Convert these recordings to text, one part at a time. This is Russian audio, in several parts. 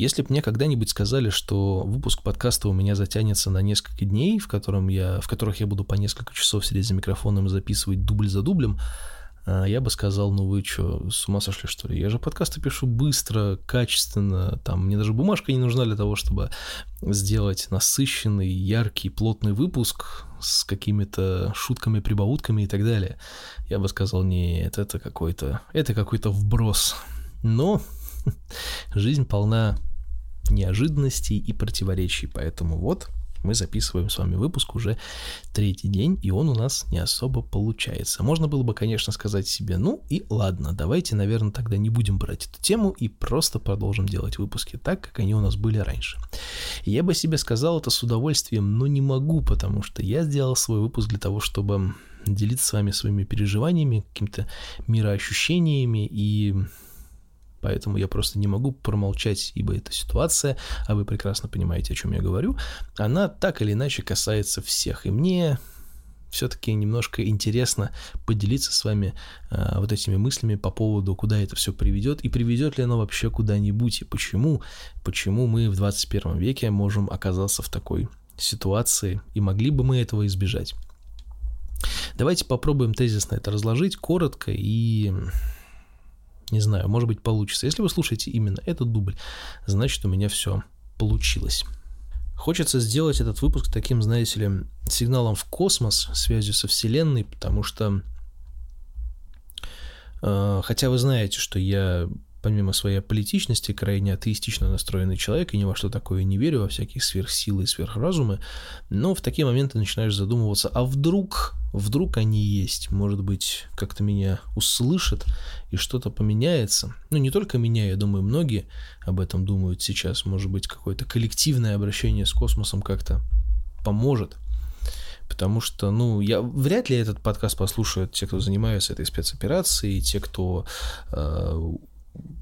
Если бы мне когда-нибудь сказали, что выпуск подкаста у меня затянется на несколько дней, в, котором я, в которых я буду по несколько часов сидеть за микрофоном и записывать дубль за дублем, а, я бы сказал, ну вы что, с ума сошли, что ли? Я же подкасты пишу быстро, качественно, там мне даже бумажка не нужна для того, чтобы сделать насыщенный, яркий, плотный выпуск с какими-то шутками, прибаутками и так далее. Я бы сказал, нет, это какой-то, это какой-то вброс. Но жизнь полна неожиданностей и противоречий, поэтому вот мы записываем с вами выпуск уже третий день, и он у нас не особо получается. Можно было бы, конечно, сказать себе, ну и ладно, давайте, наверное, тогда не будем брать эту тему и просто продолжим делать выпуски так, как они у нас были раньше. Я бы себе сказал это с удовольствием, но не могу, потому что я сделал свой выпуск для того, чтобы делиться с вами своими переживаниями, какими-то мироощущениями и Поэтому я просто не могу промолчать, ибо эта ситуация, а вы прекрасно понимаете, о чем я говорю, она так или иначе касается всех. И мне все-таки немножко интересно поделиться с вами э, вот этими мыслями по поводу, куда это все приведет, и приведет ли оно вообще куда-нибудь, и почему, почему мы в 21 веке можем оказаться в такой ситуации, и могли бы мы этого избежать. Давайте попробуем тезисно это разложить, коротко и не знаю, может быть получится. Если вы слушаете именно этот дубль, значит у меня все получилось. Хочется сделать этот выпуск таким, знаете ли, сигналом в космос, связью со Вселенной, потому что, э, хотя вы знаете, что я помимо своей политичности, крайне атеистично настроенный человек и ни во что такое не верю, во всякие сверхсилы и сверхразумы, но в такие моменты начинаешь задумываться, а вдруг, вдруг они есть, может быть, как-то меня услышат и что-то поменяется. Ну, не только меня, я думаю, многие об этом думают сейчас, может быть, какое-то коллективное обращение с космосом как-то поможет. Потому что, ну, я вряд ли этот подкаст послушают те, кто занимается этой спецоперацией, те, кто э,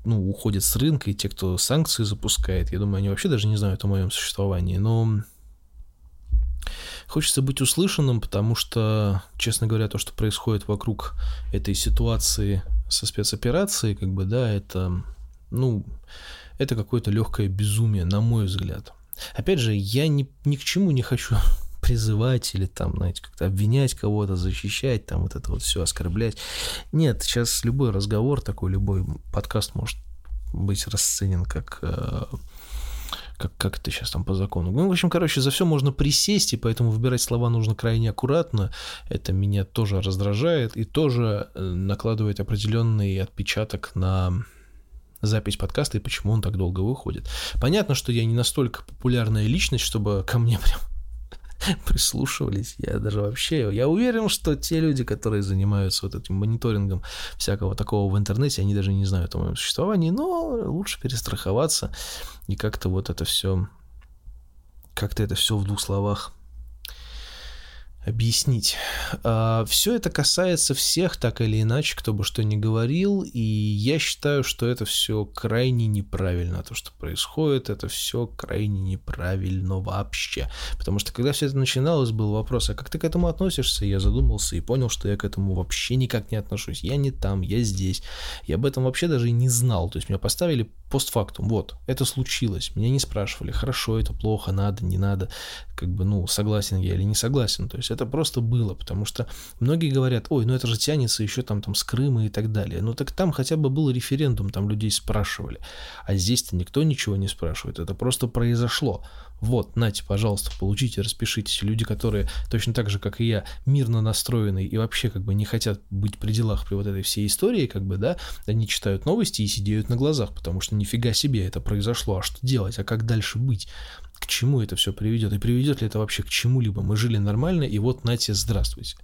ну, уходят с рынка, и те, кто санкции запускает, я думаю, они вообще даже не знают о моем существовании, но хочется быть услышанным, потому что, честно говоря, то, что происходит вокруг этой ситуации со спецоперацией, как бы, да, это, ну, это какое-то легкое безумие, на мой взгляд. Опять же, я ни, ни к чему не хочу призывать или там, знаете, как-то обвинять кого-то, защищать, там вот это вот все оскорблять. Нет, сейчас любой разговор такой, любой подкаст может быть расценен как э, как, как это сейчас там по закону. Ну, в общем, короче, за все можно присесть, и поэтому выбирать слова нужно крайне аккуратно. Это меня тоже раздражает и тоже э, накладывает определенный отпечаток на запись подкаста и почему он так долго выходит. Понятно, что я не настолько популярная личность, чтобы ко мне прям прислушивались. Я даже вообще, я уверен, что те люди, которые занимаются вот этим мониторингом всякого такого в интернете, они даже не знают о моем существовании, но лучше перестраховаться и как-то вот это все, как-то это все в двух словах объяснить. А, все это касается всех, так или иначе, кто бы что ни говорил, и я считаю, что это все крайне неправильно, то, что происходит, это все крайне неправильно вообще. Потому что когда все это начиналось, был вопрос, а как ты к этому относишься? Я задумался и понял, что я к этому вообще никак не отношусь. Я не там, я здесь. Я об этом вообще даже и не знал. То есть меня поставили постфактум, вот, это случилось, меня не спрашивали, хорошо это, плохо, надо, не надо, как бы, ну, согласен я или не согласен, то есть это просто было, потому что многие говорят, ой, ну это же тянется еще там, там с Крыма и так далее, ну так там хотя бы был референдум, там людей спрашивали, а здесь-то никто ничего не спрашивает, это просто произошло, вот, нате, пожалуйста, получите, распишитесь. Люди, которые точно так же, как и я, мирно настроены и вообще как бы не хотят быть при делах при вот этой всей истории, как бы, да, они читают новости и сидеют на глазах, потому что нифига себе это произошло, а что делать, а как дальше быть? К чему это все приведет? И приведет ли это вообще к чему-либо? Мы жили нормально, и вот, нате, здравствуйте.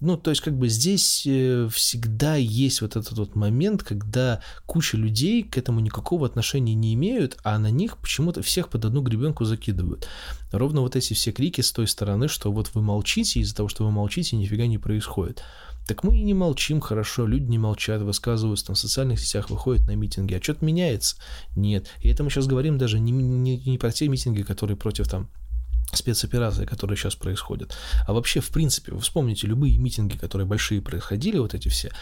Ну, то есть, как бы здесь э, всегда есть вот этот вот момент, когда куча людей к этому никакого отношения не имеют, а на них почему-то всех под одну гребенку закидывают. Ровно вот эти все крики с той стороны, что вот вы молчите, из-за того, что вы молчите, нифига не происходит. Так мы и не молчим, хорошо, люди не молчат, высказываются там в социальных сетях, выходят на митинги, а что-то меняется? Нет. И это мы сейчас говорим даже не, не, не про те митинги, которые против там спецоперации, которые сейчас происходят. А вообще, в принципе, вы вспомните любые митинги, которые большие происходили, вот эти все,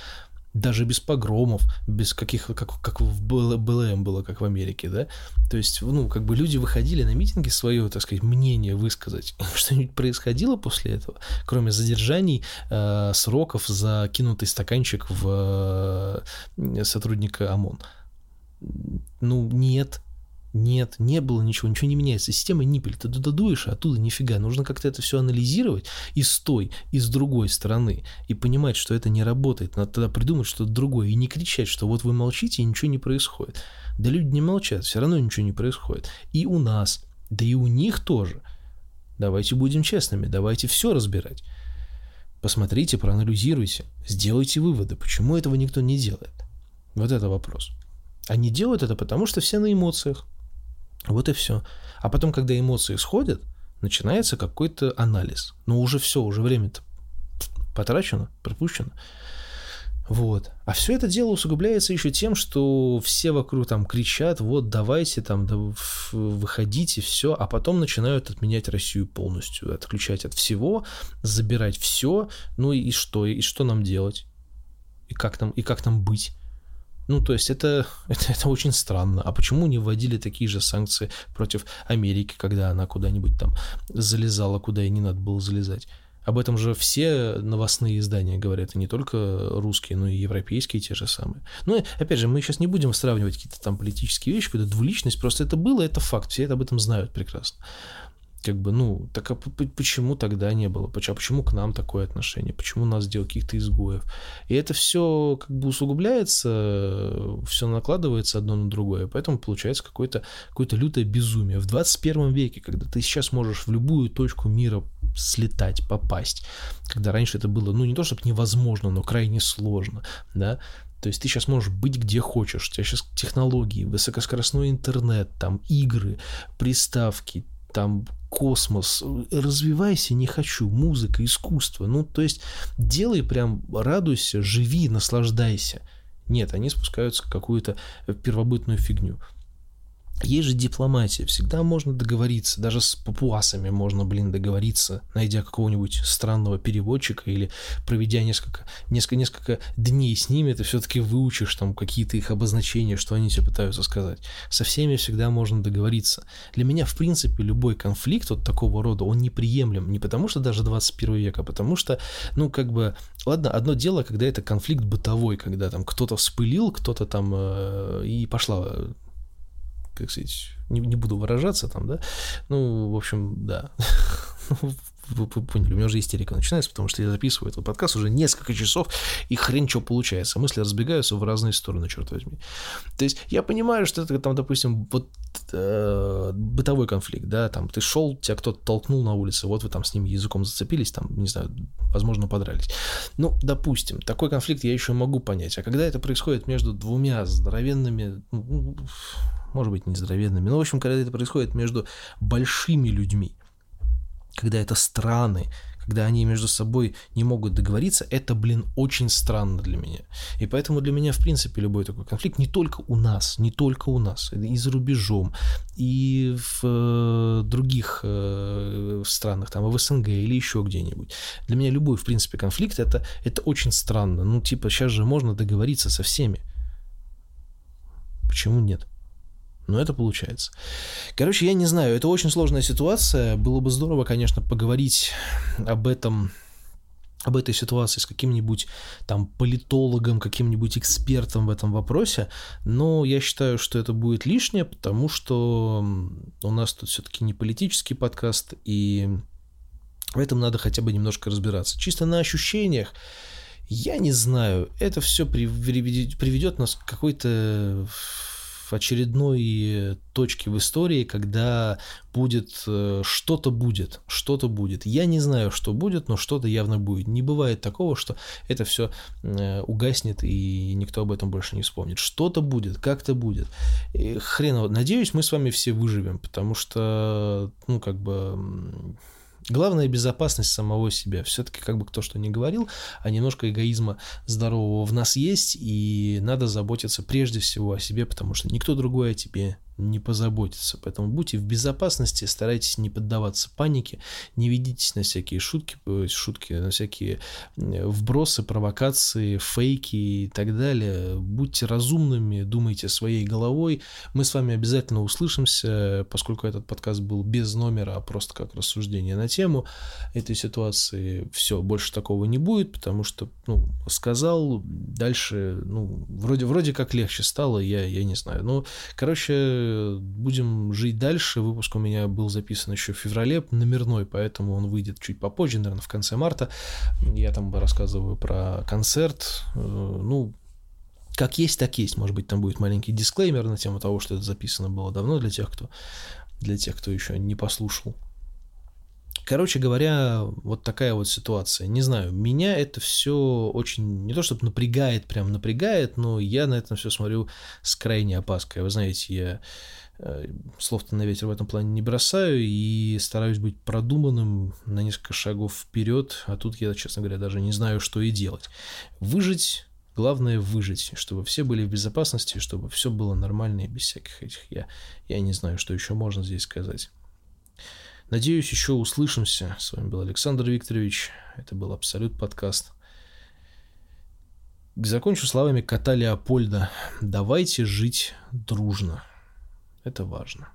даже без погромов, без каких, как, как в БЛМ было, как в Америке, да, то есть, ну, как бы люди выходили на митинги свое, так сказать, мнение высказать, что-нибудь происходило после этого, кроме задержаний, э, сроков за кинутый стаканчик в э, сотрудника ОМОН. Ну, нет, нет, не было ничего, ничего не меняется. Система ниппель, ты туда дуешь, а оттуда нифига. Нужно как-то это все анализировать и с той, и с другой стороны. И понимать, что это не работает. Надо тогда придумать что-то другое. И не кричать, что вот вы молчите, и ничего не происходит. Да люди не молчат, все равно ничего не происходит. И у нас, да и у них тоже. Давайте будем честными, давайте все разбирать. Посмотрите, проанализируйте, сделайте выводы, почему этого никто не делает. Вот это вопрос. Они делают это потому, что все на эмоциях. Вот и все. А потом, когда эмоции сходят, начинается какой-то анализ. Но уже все, уже время-то потрачено, пропущено. Вот. А все это дело усугубляется еще тем, что все вокруг там кричат, вот давайте там, да, выходите, все, а потом начинают отменять Россию полностью, отключать от всего, забирать все, ну и что, и что нам делать? И как нам, и как нам быть? Ну, то есть это, это, это очень странно. А почему не вводили такие же санкции против Америки, когда она куда-нибудь там залезала, куда и не надо было залезать? Об этом же все новостные издания говорят, и не только русские, но и европейские те же самые. Ну, опять же, мы сейчас не будем сравнивать какие-то там политические вещи, какую-то двуличность, просто это было, это факт, все это об этом знают прекрасно как бы, ну, так а почему тогда не было? Почему, а почему к нам такое отношение? Почему нас делают каких-то изгоев? И это все как бы усугубляется, все накладывается одно на другое, поэтому получается какое-то какое лютое безумие. В 21 веке, когда ты сейчас можешь в любую точку мира слетать, попасть, когда раньше это было, ну, не то чтобы невозможно, но крайне сложно, да, то есть ты сейчас можешь быть где хочешь. У тебя сейчас технологии, высокоскоростной интернет, там игры, приставки, там космос, развивайся, не хочу, музыка, искусство. Ну, то есть делай прям, радуйся, живи, наслаждайся. Нет, они спускаются в какую-то первобытную фигню. Есть же дипломатия, всегда можно договориться, даже с папуасами можно, блин, договориться, найдя какого-нибудь странного переводчика или проведя несколько, несколько, несколько дней с ними, ты все-таки выучишь там какие-то их обозначения, что они тебе пытаются сказать. Со всеми всегда можно договориться. Для меня, в принципе, любой конфликт вот такого рода, он неприемлем, не потому что даже 21 век, а потому что, ну, как бы, ладно, одно дело, когда это конфликт бытовой, когда там кто-то вспылил, кто-то там э, и пошла как сказать, не, не буду выражаться там, да, ну, в общем, да, вы, вы поняли, у меня уже истерика начинается, потому что я записываю этот подкаст уже несколько часов, и хрен что получается. Мысли разбегаются в разные стороны, черт возьми. То есть я понимаю, что это там, допустим, вот э, бытовой конфликт, да, там ты шел, тебя кто-то толкнул на улице, вот вы там с ним языком зацепились, там, не знаю, возможно, подрались. Ну, допустим, такой конфликт я еще могу понять. А когда это происходит между двумя здоровенными, ну, может быть, нездоровенными. Но, в общем, когда это происходит между большими людьми, когда это страны, когда они между собой не могут договориться, это, блин, очень странно для меня. И поэтому для меня, в принципе, любой такой конфликт не только у нас, не только у нас, и за рубежом, и в э, других э, странах, там, в СНГ или еще где-нибудь. Для меня любой, в принципе, конфликт это, это очень странно. Ну, типа, сейчас же можно договориться со всеми. Почему нет? Но это получается. Короче, я не знаю, это очень сложная ситуация. Было бы здорово, конечно, поговорить об этом об этой ситуации с каким-нибудь там политологом, каким-нибудь экспертом в этом вопросе, но я считаю, что это будет лишнее, потому что у нас тут все-таки не политический подкаст, и в этом надо хотя бы немножко разбираться. Чисто на ощущениях, я не знаю, это все приведет нас к какой-то очередной точке в истории, когда будет э, что-то будет, что-то будет. Я не знаю, что будет, но что-то явно будет. Не бывает такого, что это все э, угаснет и никто об этом больше не вспомнит. Что-то будет, как-то будет. И хрен, надеюсь, мы с вами все выживем, потому что, ну, как бы Главная безопасность самого себя. Все-таки, как бы кто что ни говорил, а немножко эгоизма здорового в нас есть, и надо заботиться прежде всего о себе, потому что никто другой о тебе не позаботиться. Поэтому будьте в безопасности, старайтесь не поддаваться панике, не ведитесь на всякие шутки, э, шутки, на всякие вбросы, провокации, фейки и так далее. Будьте разумными, думайте своей головой. Мы с вами обязательно услышимся, поскольку этот подкаст был без номера, а просто как рассуждение на тему этой ситуации. Все, больше такого не будет, потому что, ну, сказал, дальше, ну, вроде, вроде как легче стало, я, я не знаю. Ну, короче, будем жить дальше. Выпуск у меня был записан еще в феврале, номерной, поэтому он выйдет чуть попозже, наверное, в конце марта. Я там рассказываю про концерт. Э, ну, как есть, так есть. Может быть, там будет маленький дисклеймер на тему того, что это записано было давно для тех, кто, для тех, кто еще не послушал. Короче говоря, вот такая вот ситуация. Не знаю, меня это все очень, не то чтобы напрягает, прям напрягает, но я на это все смотрю с крайней опаской. Вы знаете, я э, слов-то на ветер в этом плане не бросаю и стараюсь быть продуманным на несколько шагов вперед, а тут я, честно говоря, даже не знаю, что и делать. Выжить Главное выжить, чтобы все были в безопасности, чтобы все было нормально и без всяких этих. Я, я не знаю, что еще можно здесь сказать. Надеюсь, еще услышимся. С вами был Александр Викторович. Это был Абсолют подкаст. Закончу словами кота Леопольда. Давайте жить дружно. Это важно.